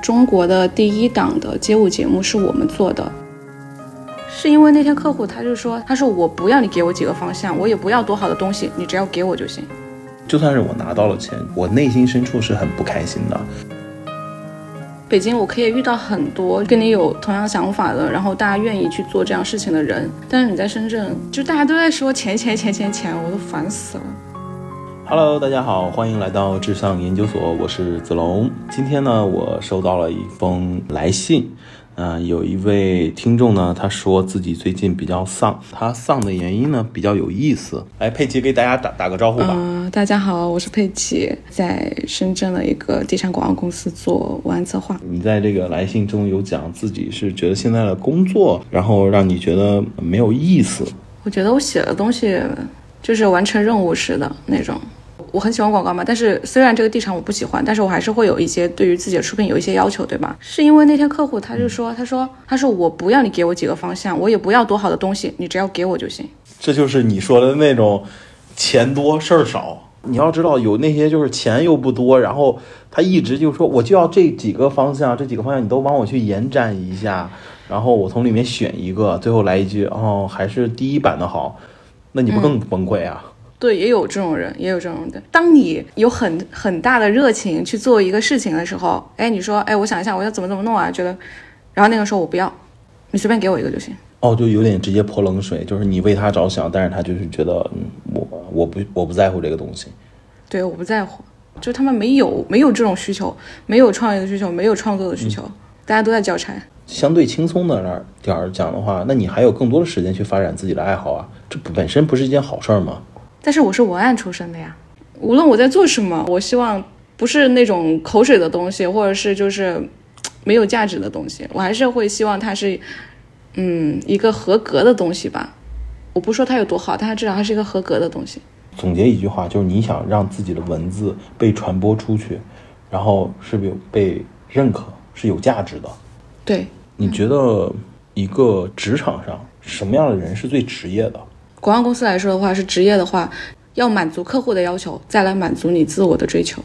中国的第一档的街舞节目是我们做的，是因为那天客户他就说，他说我不要你给我几个方向，我也不要多好的东西，你只要给我就行。就算是我拿到了钱，我内心深处是很不开心的。北京我可以遇到很多跟你有同样想法的，然后大家愿意去做这样事情的人，但是你在深圳，就大家都在说钱钱钱钱钱，我都烦死了。Hello，大家好，欢迎来到智尚研究所，我是子龙。今天呢，我收到了一封来信，嗯，有一位听众呢，他说自己最近比较丧，他丧的原因呢比较有意思。来，佩奇给大家打打个招呼吧。嗯、大家好，我是佩奇，在深圳的一个地产广告公司做文案策划。你在这个来信中有讲自己是觉得现在的工作，然后让你觉得没有意思。我觉得我写的东西就是完成任务似的那种。我很喜欢广告嘛，但是虽然这个地产我不喜欢，但是我还是会有一些对于自己的出品有一些要求，对吧？是因为那天客户他就说，他说，他说我不要你给我几个方向，我也不要多好的东西，你只要给我就行。这就是你说的那种钱多事儿少。你要知道，有那些就是钱又不多，然后他一直就说我就要这几个方向，这几个方向你都帮我去延展一下，然后我从里面选一个，最后来一句哦，还是第一版的好，那你不更崩溃啊？对，也有这种人，也有这种的。当你有很很大的热情去做一个事情的时候，哎，你说，哎，我想一下，我要怎么怎么弄啊？觉得，然后那个时候我不要，你随便给我一个就行。哦，就有点直接泼冷水，就是你为他着想，但是他就是觉得，嗯，我我不我不在乎这个东西。对，我不在乎，就他们没有没有这种需求，没有创业的需求，没有创作的需求，大家都在交差。相对轻松的那儿点儿讲的话，那你还有更多的时间去发展自己的爱好啊，这本身不是一件好事儿吗？但是我是文案出身的呀，无论我在做什么，我希望不是那种口水的东西，或者是就是没有价值的东西，我还是会希望它是，嗯，一个合格的东西吧。我不说它有多好，但它至少它是一个合格的东西。总结一句话，就是你想让自己的文字被传播出去，然后是有被认可，是有价值的。对，你觉得一个职场上什么样的人是最职业的？广告公司来说的话，是职业的话，要满足客户的要求，再来满足你自我的追求。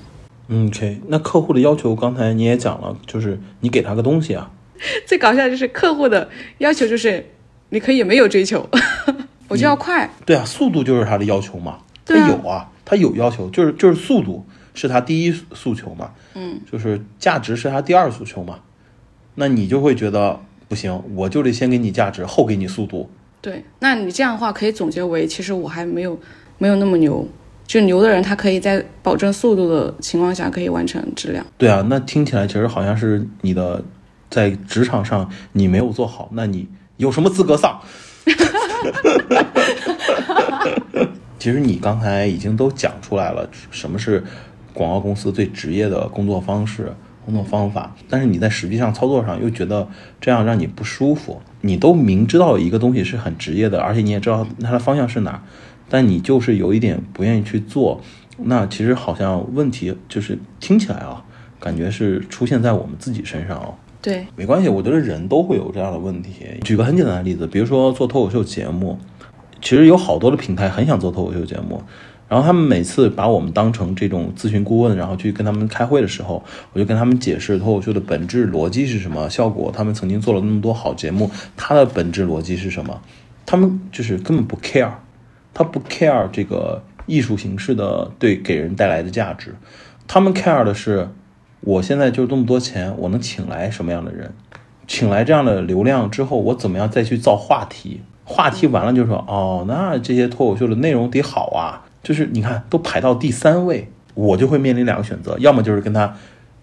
嗯，OK，那客户的要求刚才你也讲了，就是你给他个东西啊。最搞笑的就是客户的要求就是，你可以没有追求，我就要快。对啊，速度就是他的要求嘛。对啊他有啊，他有要求，就是就是速度是他第一诉求嘛。嗯，就是价值是他第二诉求嘛。那你就会觉得不行，我就得先给你价值，后给你速度。对，那你这样的话可以总结为，其实我还没有没有那么牛。就牛的人，他可以在保证速度的情况下，可以完成质量。对啊，那听起来其实好像是你的在职场上你没有做好，那你有什么资格丧？其实你刚才已经都讲出来了，什么是广告公司最职业的工作方式、工作方法，但是你在实际上操作上又觉得这样让你不舒服。你都明知道一个东西是很职业的，而且你也知道它的方向是哪，但你就是有一点不愿意去做。那其实好像问题就是听起来啊，感觉是出现在我们自己身上哦。对，没关系，我觉得人都会有这样的问题。举个很简单的例子，比如说做脱口秀节目，其实有好多的平台很想做脱口秀节目，然后他们每次把我们当成这种咨询顾问，然后去跟他们开会的时候，我就跟他们解释脱口秀的本质逻辑是什么，效果他们曾经做了那么多好节目，它的本质逻辑是什么，他们就是根本不 care，他不 care 这个艺术形式的对给人带来的价值，他们 care 的是。我现在就这么多钱，我能请来什么样的人？请来这样的流量之后，我怎么样再去造话题？话题完了就说哦，那这些脱口秀的内容得好啊。就是你看都排到第三位，我就会面临两个选择，要么就是跟他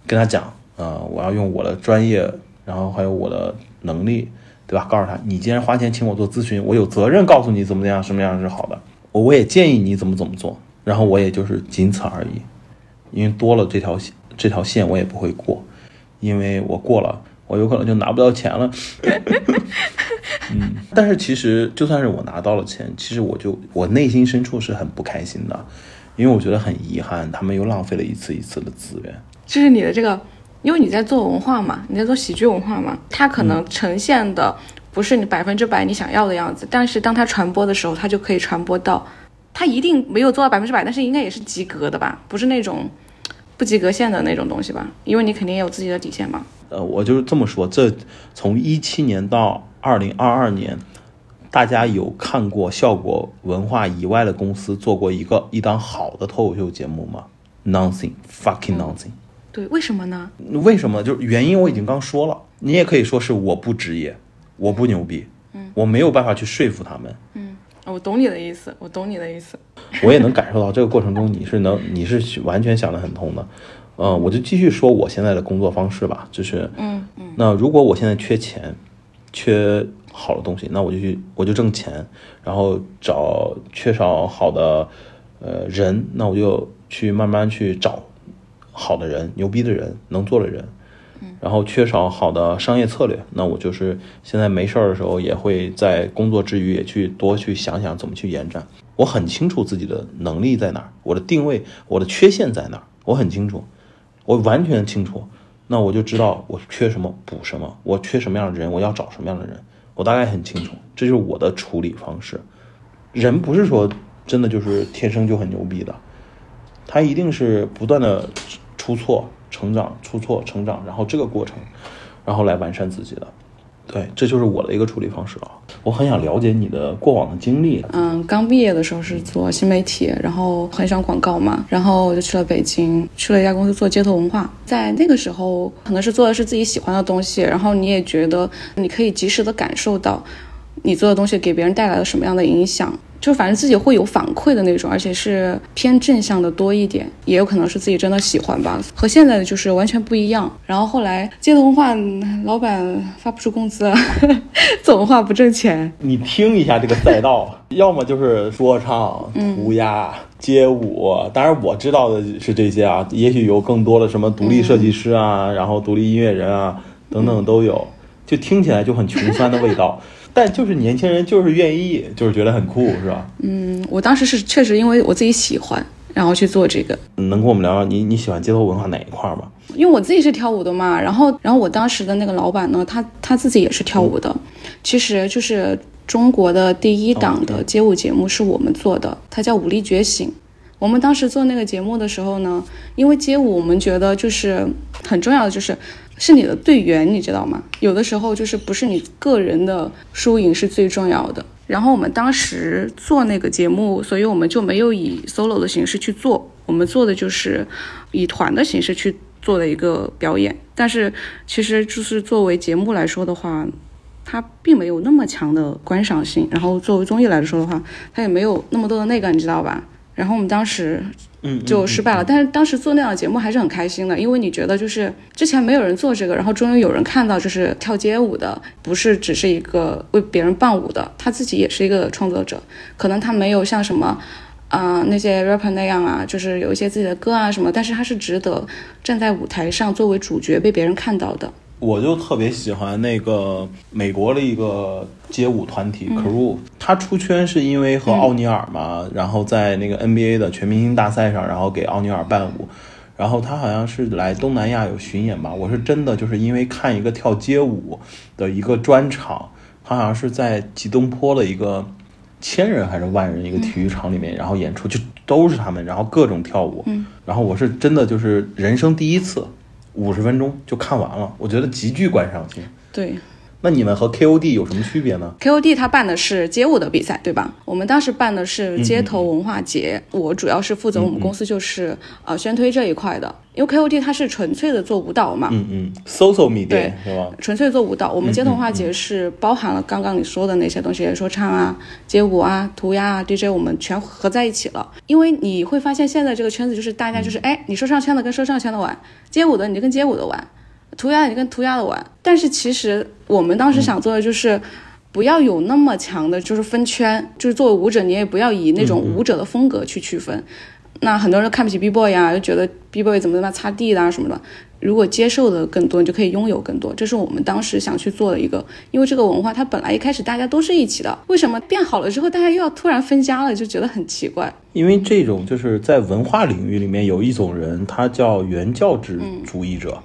跟他讲，呃，我要用我的专业，然后还有我的能力，对吧？告诉他，你既然花钱请我做咨询，我有责任告诉你怎么样，什么样是好的，我我也建议你怎么怎么做，然后我也就是仅此而已，因为多了这条线。这条线我也不会过，因为我过了，我有可能就拿不到钱了。嗯，但是其实就算是我拿到了钱，其实我就我内心深处是很不开心的，因为我觉得很遗憾，他们又浪费了一次一次的资源。就是你的这个，因为你在做文化嘛，你在做喜剧文化嘛，它可能呈现的不是你百分之百你想要的样子，但是当它传播的时候，它就可以传播到，它一定没有做到百分之百，但是应该也是及格的吧？不是那种。不及格线的那种东西吧，因为你肯定也有自己的底线嘛。呃，我就是这么说，这从一七年到二零二二年，大家有看过效果文化以外的公司做过一个一档好的脱口秀节目吗？Nothing, fucking nothing。对，为什么呢？为什么？就是原因我已经刚说了，你也可以说是我不职业，我不牛逼，嗯，我没有办法去说服他们。嗯，我懂你的意思，我懂你的意思。我也能感受到这个过程中你是能，你是完全想得很通的。嗯，我就继续说我现在的工作方式吧，就是，嗯嗯，那如果我现在缺钱，缺好的东西，那我就去，我就挣钱，然后找缺少好的呃人，那我就去慢慢去找好的人、牛逼的人、能做的人。然后缺少好的商业策略，那我就是现在没事儿的时候，也会在工作之余也去多去想想怎么去延展。我很清楚自己的能力在哪儿，我的定位，我的缺陷在哪儿，我很清楚。我完全清楚，那我就知道我缺什么补什么，我缺什么样的人，我要找什么样的人，我大概很清楚，这就是我的处理方式。人不是说真的就是天生就很牛逼的，他一定是不断的出错、成长、出错、成长，然后这个过程，然后来完善自己的。对，这就是我的一个处理方式啊。我很想了解你的过往的经历。嗯，刚毕业的时候是做新媒体，然后很想广告嘛，然后我就去了北京，去了一家公司做街头文化。在那个时候，可能是做的是自己喜欢的东西，然后你也觉得你可以及时的感受到你做的东西给别人带来了什么样的影响。就反正自己会有反馈的那种，而且是偏正向的多一点，也有可能是自己真的喜欢吧，和现在的就是完全不一样。然后后来街头文化老板发不出工资，做文化不挣钱。你听一下这个赛道，要么就是说唱、涂鸦、街舞，当然我知道的是这些啊，也许有更多的什么独立设计师啊，然后独立音乐人啊等等都有，就听起来就很穷酸的味道。但就是年轻人就是愿意，就是觉得很酷，是吧？嗯，我当时是确实因为我自己喜欢，然后去做这个。能跟我们聊聊你你喜欢街头文化哪一块吗？因为我自己是跳舞的嘛，然后然后我当时的那个老板呢，他他自己也是跳舞的，其实就是中国的第一档的街舞节目是我们做的，它叫《武力觉醒》。我们当时做那个节目的时候呢，因为街舞我们觉得就是很重要的就是。是你的队员，你知道吗？有的时候就是不是你个人的输赢是最重要的。然后我们当时做那个节目，所以我们就没有以 solo 的形式去做，我们做的就是以团的形式去做的一个表演。但是其实就是作为节目来说的话，它并没有那么强的观赏性。然后作为综艺来说的话，它也没有那么多的那个，你知道吧？然后我们当时。嗯，就失败了。但是当时做那档节目还是很开心的，因为你觉得就是之前没有人做这个，然后终于有人看到，就是跳街舞的不是只是一个为别人伴舞的，他自己也是一个创作者。可能他没有像什么，啊那些 rapper 那样啊，就是有一些自己的歌啊什么，但是他是值得站在舞台上作为主角被别人看到的。我就特别喜欢那个美国的一个街舞团体 Crew，他出圈是因为和奥尼尔嘛，然后在那个 NBA 的全明星大赛上，然后给奥尼尔伴舞，然后他好像是来东南亚有巡演吧。我是真的就是因为看一个跳街舞的一个专场，他好像是在吉东坡的一个千人还是万人一个体育场里面，然后演出就都是他们，然后各种跳舞，然后我是真的就是人生第一次。五十分钟就看完了，我觉得极具观赏性。对，那你们和 KOD 有什么区别呢？KOD 他办的是街舞的比赛，对吧？我们当时办的是街头文化节，我主要是负责我们公司就是呃宣推这一块的。因为 KOD 它是纯粹的做舞蹈嘛，嗯嗯，social media 对是吧？纯粹做舞蹈。我们街头文化节是包含了刚刚你说的那些东西，说唱啊、街舞啊、涂鸦啊、DJ，我们全合在一起了。因为你会发现现在这个圈子就是大家就是哎，你说唱圈的跟说唱圈的玩，街舞的你就跟街舞的玩，涂鸦你跟涂鸦的玩。但是其实我们当时想做的就是不要有那么强的就是分圈，就是作为舞者你也不要以那种舞者的风格去区分。那很多人看不起 B boy 呀，就觉得 B boy 怎么怎么擦地啦什么的。如果接受的更多，你就可以拥有更多。这是我们当时想去做的一个，因为这个文化它本来一开始大家都是一起的，为什么变好了之后大家又要突然分家了，就觉得很奇怪。因为这种就是在文化领域里面有一种人，他叫原教旨主义者。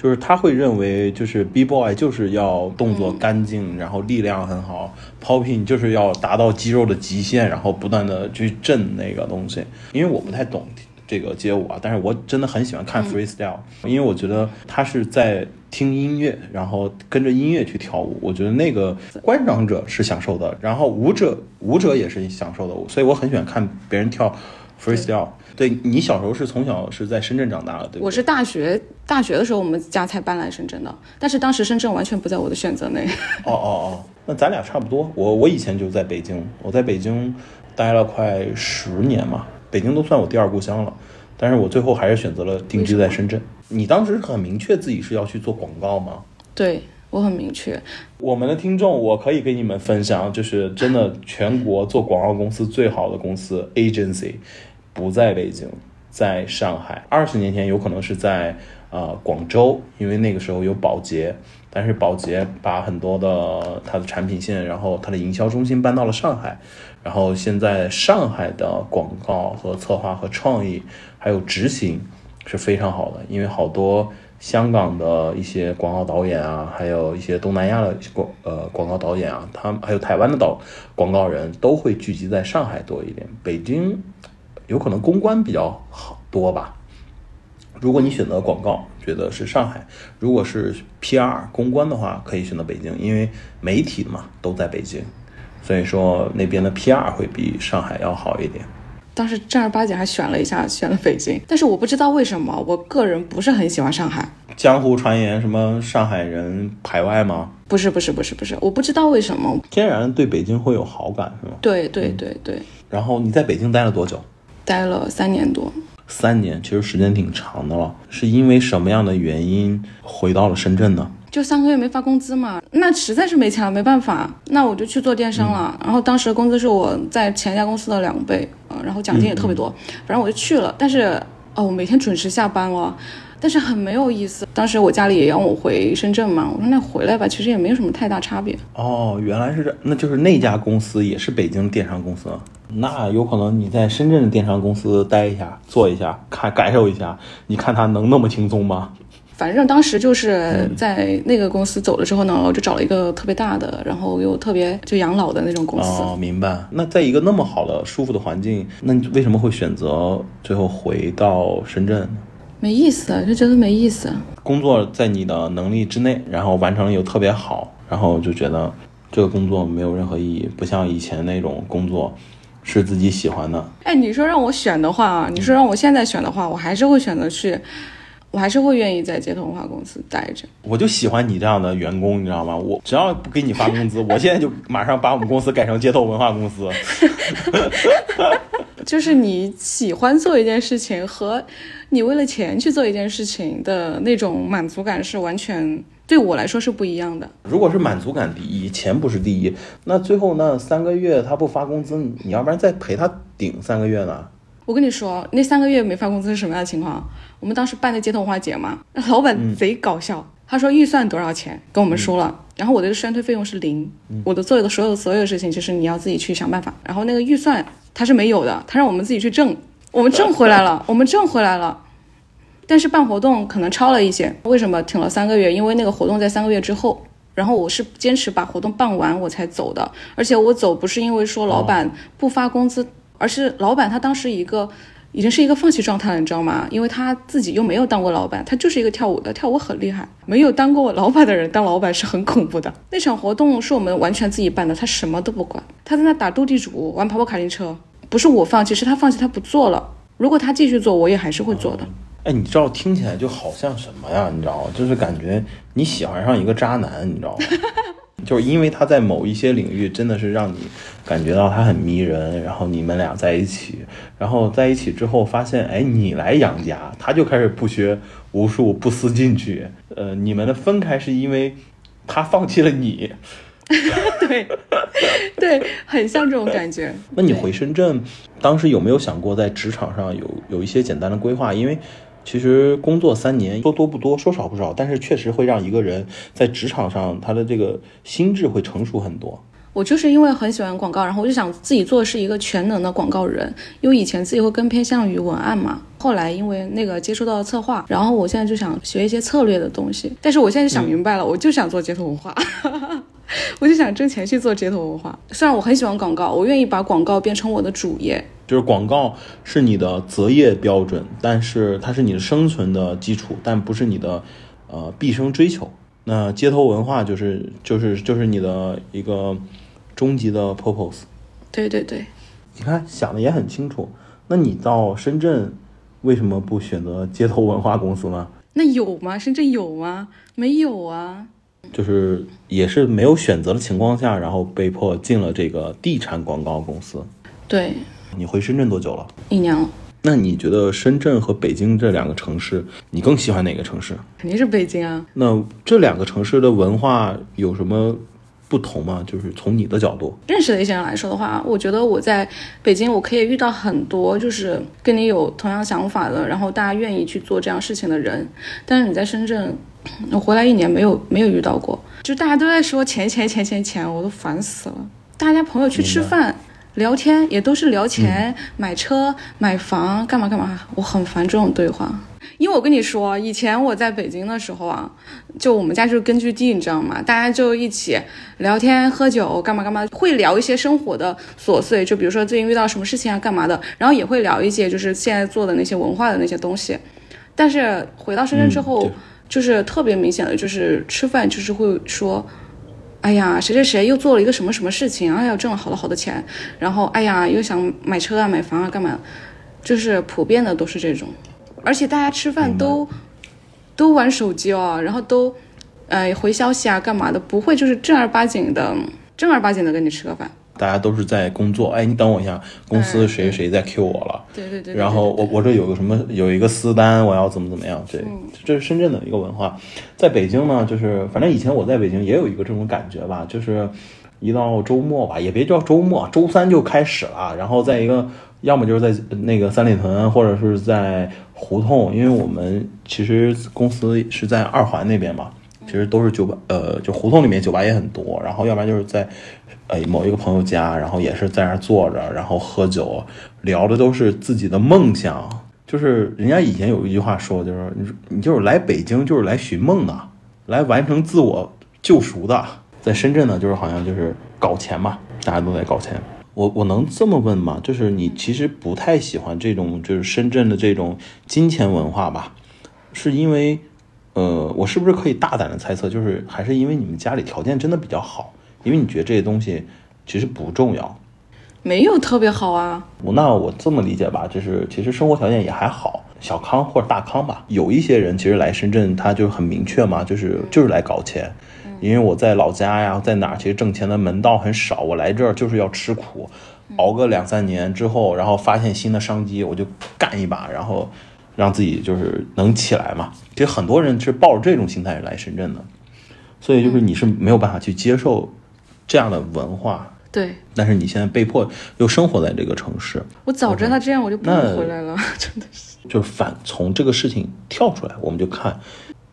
就是他会认为，就是 B boy 就是要动作干净，然后力量很好，popping 就是要达到肌肉的极限，然后不断的去震那个东西。因为我不太懂这个街舞啊，但是我真的很喜欢看 freestyle，、因为我觉得他是在听音乐，然后跟着音乐去跳舞，我觉得那个观赏者是享受的，然后舞者舞者也是享受的，所以我很喜欢看别人跳 freestyle。对你小时候是从小是在深圳长大的，对不对？我是大学大学的时候，我们家才搬来深圳的，但是当时深圳完全不在我的选择内。哦哦哦，那咱俩差不多。我我以前就在北京，我在北京待了快十年嘛，北京都算我第二故乡了。但是我最后还是选择了定居在深圳。你当时很明确自己是要去做广告吗？对我很明确，我们的听众，我可以给你们分享，就是真的全国做广告公司最好的公司 agency 不在北京，在上海。二十年前有可能是在呃广州，因为那个时候有宝洁，但是宝洁把很多的它的产品线，然后它的营销中心搬到了上海。然后现在上海的广告和策划和创意还有执行是非常好的，因为好多香港的一些广告导演啊，还有一些东南亚的广呃广告导演啊，他们还有台湾的导广告人都会聚集在上海多一点，北京有可能公关比较好多吧。如果你选择广告，觉得是上海；如果是 PR 公关的话，可以选择北京，因为媒体嘛都在北京，所以说那边的 PR 会比上海要好一点。当时正儿八经还选了一下，选了北京，但是我不知道为什么，我个人不是很喜欢上海。江湖传言什么上海人排外吗？不是不是不是不是，我不知道为什么。天然对北京会有好感是吗？对对对对，然后你在北京待了多久？待了三年多。三年，其实时间挺长的了。是因为什么样的原因回到了深圳呢？就三个月没发工资嘛，那实在是没钱了，没办法，那我就去做电商了。然后当时的工资是我在前一家公司的两倍，呃，然后奖金也特别多，反正我就去了。但是哦，我每天准时下班了，但是很没有意思。当时我家里也让我回深圳嘛，我说那回来吧，其实也没有什么太大差别。哦，原来是这，那就是那家公司也是北京电商公司。那有可能你在深圳的电商公司待一下，做一下，看感受一下，你看他能那么轻松吗？反正当时就是在那个公司走了之后呢，我就找了一个特别大的，然后又特别就养老的那种公司。哦，明白。那在一个那么好的、舒服的环境，那你为什么会选择最后回到深圳？没意思，就觉得没意思。工作在你的能力之内，然后完成的又特别好，然后就觉得这个工作没有任何意义，不像以前那种工作是自己喜欢的。哎，你说让我选的话，你说让我现在选的话，我还是会选择去，我还是会愿意在街头文化公司待着。我就喜欢你这样的员工，你知道吗？我只要不给你发工资，我现在就马上把我们公司改成街头文化公司。就是你喜欢做一件事情和你为了钱去做一件事情的那种满足感是完全对我来说是不一样的。如果是满足感第一，钱不是第一，那最后那三个月他不发工资，你要不然再陪他顶三个月呢？我跟你说，那三个月没发工资是什么样的情况？我们当时办的街头文化节嘛，老板贼搞笑，他说预算多少钱跟我们说了，然后我的宣推费用是零，我的做的所有所有事情就是你要自己去想办法，然后那个预算他是没有的，他让我们自己去挣，我们挣回来了，我们挣回来了。但是办活动可能超了一些，为什么挺了三个月？因为那个活动在三个月之后，然后我是坚持把活动办完我才走的，而且我走不是因为说老板不发工资，而是老板他当时一个已经是一个放弃状态了，你知道吗？因为他自己又没有当过老板，他就是一个跳舞的，跳舞很厉害，没有当过老板的人当老板是很恐怖的。那场活动是我们完全自己办的，他什么都不管，他在那打斗地主，玩跑跑卡丁车，不是我放弃，是他放弃，他不做了。如果他继续做，我也还是会做的。哎，你知道听起来就好像什么呀？你知道吗？就是感觉你喜欢上一个渣男，你知道吗？就是因为他在某一些领域真的是让你感觉到他很迷人，然后你们俩在一起，然后在一起之后发现，哎，你来养家，他就开始不学无术，不思进取。呃，你们的分开是因为 他放弃了你。对，对，很像这种感觉。那你回深圳，当时有没有想过在职场上有有一些简单的规划？因为其实工作三年，说多不多，说少不少，但是确实会让一个人在职场上他的这个心智会成熟很多。我就是因为很喜欢广告，然后我就想自己做是一个全能的广告人，因为以前自己会更偏向于文案嘛。后来因为那个接触到了策划，然后我现在就想学一些策略的东西。但是我现在就想明白了，我就想做街头文化，我就想挣钱去做街头文化。虽然我很喜欢广告，我愿意把广告变成我的主业，就是广告是你的择业标准，但是它是你的生存的基础，但不是你的呃毕生追求。那街头文化就是就是就是你的一个终极的 purpose。对对对，你看想的也很清楚。那你到深圳为什么不选择街头文化公司呢？那有吗？深圳有吗？没有啊。就是也是没有选择的情况下，然后被迫进了这个地产广告公司。对，你回深圳多久了？一年了。那你觉得深圳和北京这两个城市，你更喜欢哪个城市？肯定是北京啊。那这两个城市的文化有什么不同吗？就是从你的角度认识的一些人来说的话，我觉得我在北京我可以遇到很多就是跟你有同样想法的，然后大家愿意去做这样事情的人。但是你在深圳，我回来一年没有没有遇到过，就大家都在说钱钱钱钱钱，我都烦死了。大家朋友去吃饭。聊天也都是聊钱、买车、买房，干嘛干嘛，我很烦这种对话。因为我跟你说，以前我在北京的时候啊，就我们家就是根据地，你知道吗？大家就一起聊天、喝酒，干嘛干嘛，会聊一些生活的琐碎，就比如说最近遇到什么事情啊，干嘛的，然后也会聊一些就是现在做的那些文化的那些东西。但是回到深圳之后，就是特别明显的就是吃饭就是会说。哎呀，谁谁谁又做了一个什么什么事情？哎呀，挣了好多好多钱，然后哎呀，又想买车啊、买房啊，干嘛？就是普遍的都是这种，而且大家吃饭都都玩手机哦，然后都呃回消息啊，干嘛的？不会就是正儿八经的正儿八经的跟你吃个饭。大家都是在工作，哎，你等我一下，公司谁谁在 Q 我了？对对对。然后我我这有个什么有一个私单，我要怎么怎么样？这，这是深圳的一个文化。在北京呢，就是反正以前我在北京也有一个这种感觉吧，就是一到周末吧，也别叫周末，周三就开始了。然后在一个要么就是在那个三里屯，或者是在胡同，因为我们其实公司是在二环那边嘛，其实都是酒吧，呃，就胡同里面酒吧也很多。然后要不然就是在。呃，某一个朋友家，然后也是在那儿坐着，然后喝酒，聊的都是自己的梦想。就是人家以前有一句话说，就是你你就是来北京就是来寻梦的，来完成自我救赎的。在深圳呢，就是好像就是搞钱嘛，大家都在搞钱。我我能这么问吗？就是你其实不太喜欢这种就是深圳的这种金钱文化吧？是因为，呃，我是不是可以大胆的猜测，就是还是因为你们家里条件真的比较好？因为你觉得这些东西其实不重要，没有特别好啊。那我这么理解吧，就是其实生活条件也还好，小康或者大康吧。有一些人其实来深圳，他就很明确嘛，就是就是来搞钱。因为我在老家呀，在哪儿其实挣钱的门道很少，我来这儿就是要吃苦，熬个两三年之后，然后发现新的商机，我就干一把，然后让自己就是能起来嘛。其实很多人是抱着这种心态来深圳的，所以就是你是没有办法去接受。这样的文化，对，但是你现在被迫又生活在这个城市。我早知道这样，我就不会回来了，真的是。就是反从这个事情跳出来，我们就看，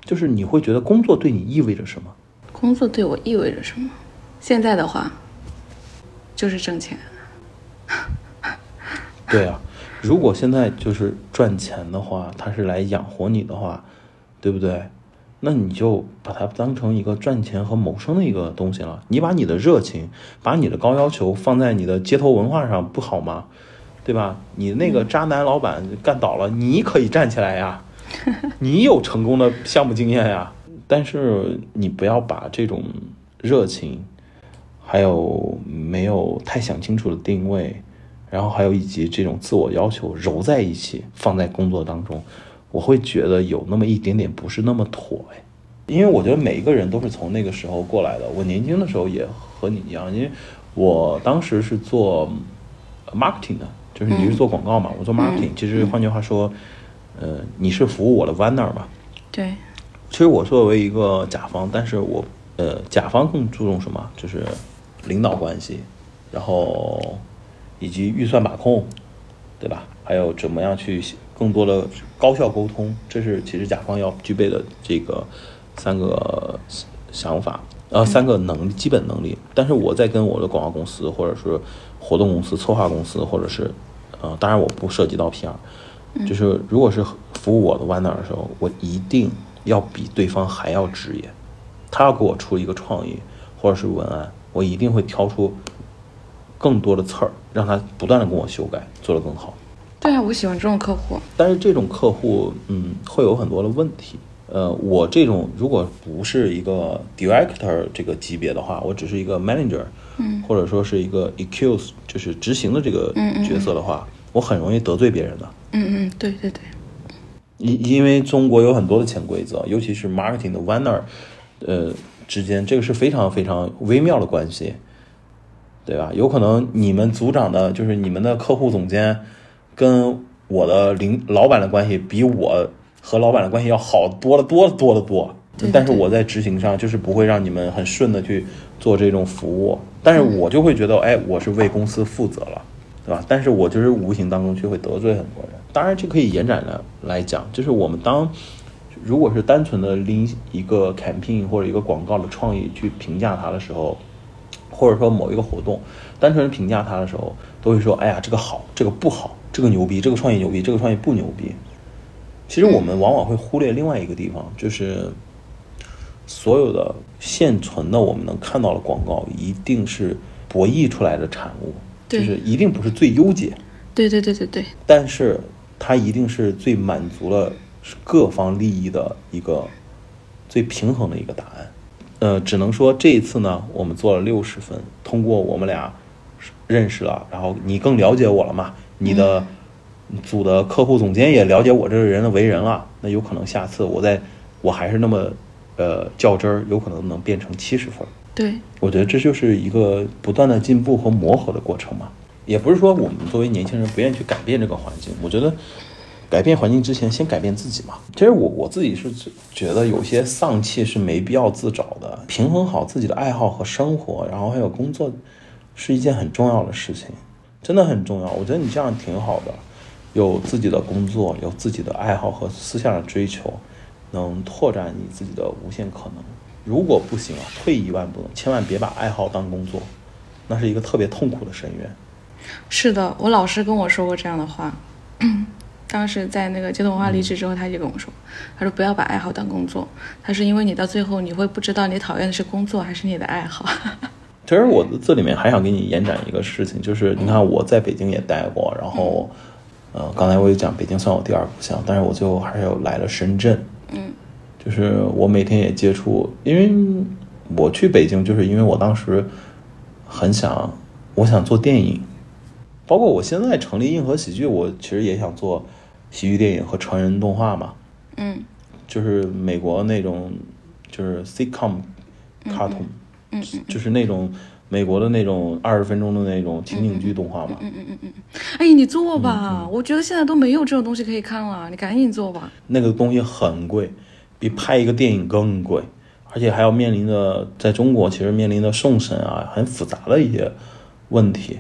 就是你会觉得工作对你意味着什么？工作对我意味着什么？现在的话，就是挣钱。对啊，如果现在就是赚钱的话，他是来养活你的话，对不对？那你就把它当成一个赚钱和谋生的一个东西了。你把你的热情，把你的高要求放在你的街头文化上，不好吗？对吧？你那个渣男老板干倒了，你可以站起来呀，你有成功的项目经验呀。但是你不要把这种热情，还有没有太想清楚的定位，然后还有以及这种自我要求揉在一起，放在工作当中。我会觉得有那么一点点不是那么妥哎，因为我觉得每一个人都是从那个时候过来的。我年轻的时候也和你一样，因为我当时是做 marketing 的，就是你是做广告嘛，我做 marketing。其实换句话说，呃，你是服务我的 winner 嘛？对。其实我作为一个甲方，但是我呃，甲方更注重什么？就是领导关系，然后以及预算把控，对吧？还有怎么样去？更多的高效沟通，这是其实甲方要具备的这个三个想法，呃，三个能基本能力。但是我在跟我的广告公司，或者是活动公司、策划公司，或者是呃，当然我不涉及到 PR，就是如果是服务我的 winner 的时候，我一定要比对方还要职业。他要给我出一个创意或者是文案，我一定会挑出更多的刺儿，让他不断的跟我修改，做得更好。对啊，我喜欢这种客户。但是这种客户，嗯，会有很多的问题。呃，我这种如果不是一个 director 这个级别的话，我只是一个 manager，嗯，或者说是一个 EQ，就是执行的这个角色的话，我很容易得罪别人的。嗯嗯，对对对。因因为中国有很多的潜规则，尤其是 marketing 的 winner，呃，之间这个是非常非常微妙的关系，对吧？有可能你们组长的，就是你们的客户总监，跟我的领老板的关系比我和老板的关系要好多了多多的多，但是我在执行上就是不会让你们很顺的去做这种服务，但是我就会觉得，哎，我是为公司负责了，对吧？但是我就是无形当中就会得罪很多人。当然，这可以延展的来讲，就是我们当如果是单纯的拎一个 campaign 或者一个广告的创意去评价它的时候，或者说某一个活动，单纯评价它的时候，都会说：“哎呀，这个好，这个不好，这个牛逼，这个创意牛逼，这个创意不牛逼。”其实我们往往会忽略另外一个地方，就是所有的现存的我们能看到的广告，一定是博弈出来的产物，就是一定不是最优解。对对对对对。但是。它一定是最满足了各方利益的一个最平衡的一个答案。呃，只能说这一次呢，我们做了六十分。通过我们俩认识了，然后你更了解我了嘛？你的组的客户总监也了解我这个人的为人了。那有可能下次我在我还是那么呃较真儿，有可能能变成七十分。对，我觉得这就是一个不断的进步和磨合的过程嘛。也不是说我们作为年轻人不愿意去改变这个环境，我觉得改变环境之前先改变自己嘛。其实我我自己是觉得有些丧气是没必要自找的，平衡好自己的爱好和生活，然后还有工作，是一件很重要的事情，真的很重要。我觉得你这样挺好的，有自己的工作，有自己的爱好和思想的追求，能拓展你自己的无限可能。如果不行啊，退一万步，千万别把爱好当工作，那是一个特别痛苦的深渊。是的，我老师跟我说过这样的话。当时在那个街头文化离职之后，他就跟我说：“他说不要把爱好当工作。他说因为你到最后你会不知道你讨厌的是工作还是你的爱好。”其实我这里面还想给你延展一个事情，就是你看我在北京也待过，然后呃，刚才我也讲北京算我第二故乡，但是我最后还是又来了深圳。嗯，就是我每天也接触，因为我去北京就是因为我当时很想，我想做电影。包括我现在成立硬核喜剧，我其实也想做喜剧电影和成人动画嘛。嗯，就是美国那种，就是 sitcom cartoon，嗯就是那种美国的那种二十分钟的那种情景剧动画嘛。嗯嗯嗯嗯。哎，你做吧，我觉得现在都没有这种东西可以看了，你赶紧做吧。那个东西很贵，比拍一个电影更贵，而且还要面临着在中国其实面临的送审啊，很复杂的一些问题。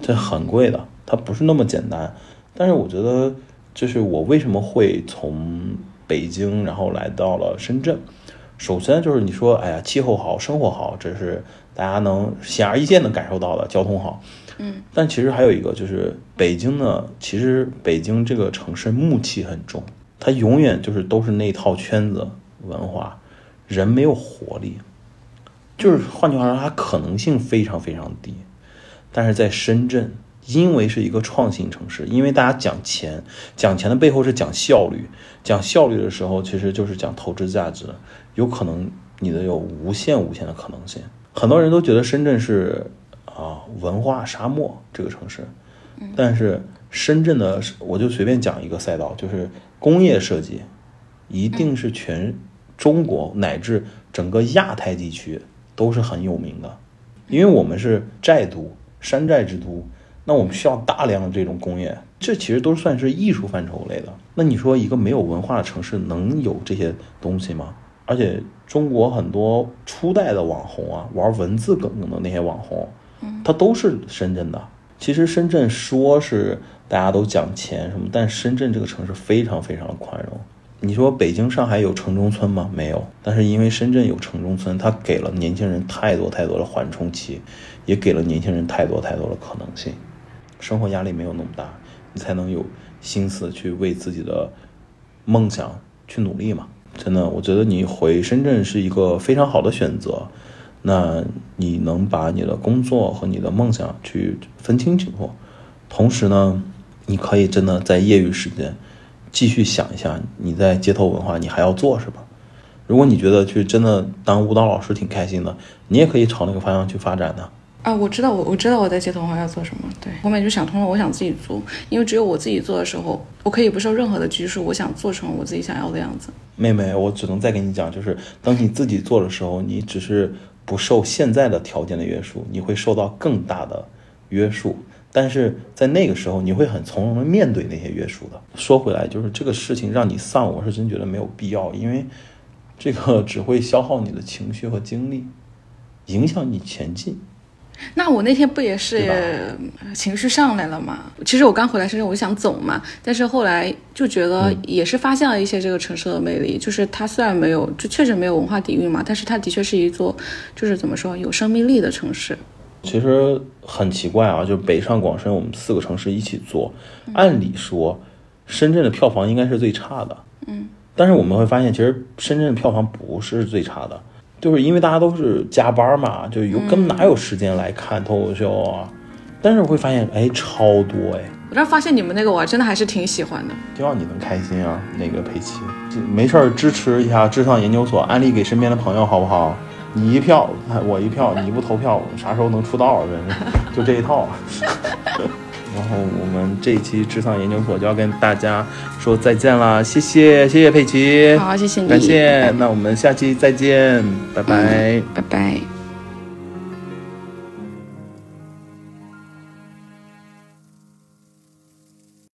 这很贵的，它不是那么简单。但是我觉得，就是我为什么会从北京然后来到了深圳。首先就是你说，哎呀，气候好，生活好，这是大家能显而易见的感受到的。交通好，嗯。但其实还有一个，就是北京呢，其实北京这个城市暮气很重，它永远就是都是那套圈子文化，人没有活力。就是换句话说，它可能性非常非常低。但是在深圳，因为是一个创新城市，因为大家讲钱，讲钱的背后是讲效率，讲效率的时候，其实就是讲投资价值，有可能你的有无限无限的可能性。很多人都觉得深圳是啊文化沙漠这个城市，但是深圳的，我就随便讲一个赛道，就是工业设计，一定是全中国乃至整个亚太地区都是很有名的，因为我们是寨都。山寨之都，那我们需要大量的这种工业，这其实都算是艺术范畴类的。那你说一个没有文化的城市能有这些东西吗？而且中国很多初代的网红啊，玩文字梗的那些网红，他都是深圳的。其实深圳说是大家都讲钱什么，但深圳这个城市非常非常的宽容。你说北京、上海有城中村吗？没有。但是因为深圳有城中村，它给了年轻人太多太多的缓冲期。也给了年轻人太多太多的可能性，生活压力没有那么大，你才能有心思去为自己的梦想去努力嘛。真的，我觉得你回深圳是一个非常好的选择，那你能把你的工作和你的梦想去分清情况，同时呢，你可以真的在业余时间继续想一下你在街头文化你还要做什么。如果你觉得去真的当舞蹈老师挺开心的，你也可以朝那个方向去发展的。啊我知道，我我知道我在街头文化要做什么。对，后面就想通了，我想自己做，因为只有我自己做的时候，我可以不受任何的拘束，我想做成我自己想要的样子。妹妹，我只能再跟你讲，就是当你自己做的时候，你只是不受现在的条件的约束，你会受到更大的约束。但是在那个时候，你会很从容的面对那些约束的。说回来，就是这个事情让你丧，我是真觉得没有必要，因为这个只会消耗你的情绪和精力，影响你前进。那我那天不也是情绪上来了吗？其实我刚回来深圳，我就想走嘛，但是后来就觉得也是发现了一些这个城市的魅力，就是它虽然没有，就确实没有文化底蕴嘛，但是它的确是一座，就是怎么说有生命力的城市。其实很奇怪啊，就北上广深我们四个城市一起做，按理说深圳的票房应该是最差的，嗯，但是我们会发现，其实深圳的票房不是最差的。就是因为大家都是加班嘛，就有根本哪有时间来看脱口秀啊？但是我会发现，哎，超多哎！我这发现你们那个，我真的还是挺喜欢的。希望你能开心啊，那个佩奇，没事儿支持一下智尚研究所，安利给身边的朋友好不好？你一票，我一票，你不投票，啥时候能出道？真是，就这一套。然后我们这一期智丧研究所就要跟大家说再见了，谢谢谢谢佩奇，好谢谢你，感谢，那我们下期再见，拜拜，拜拜。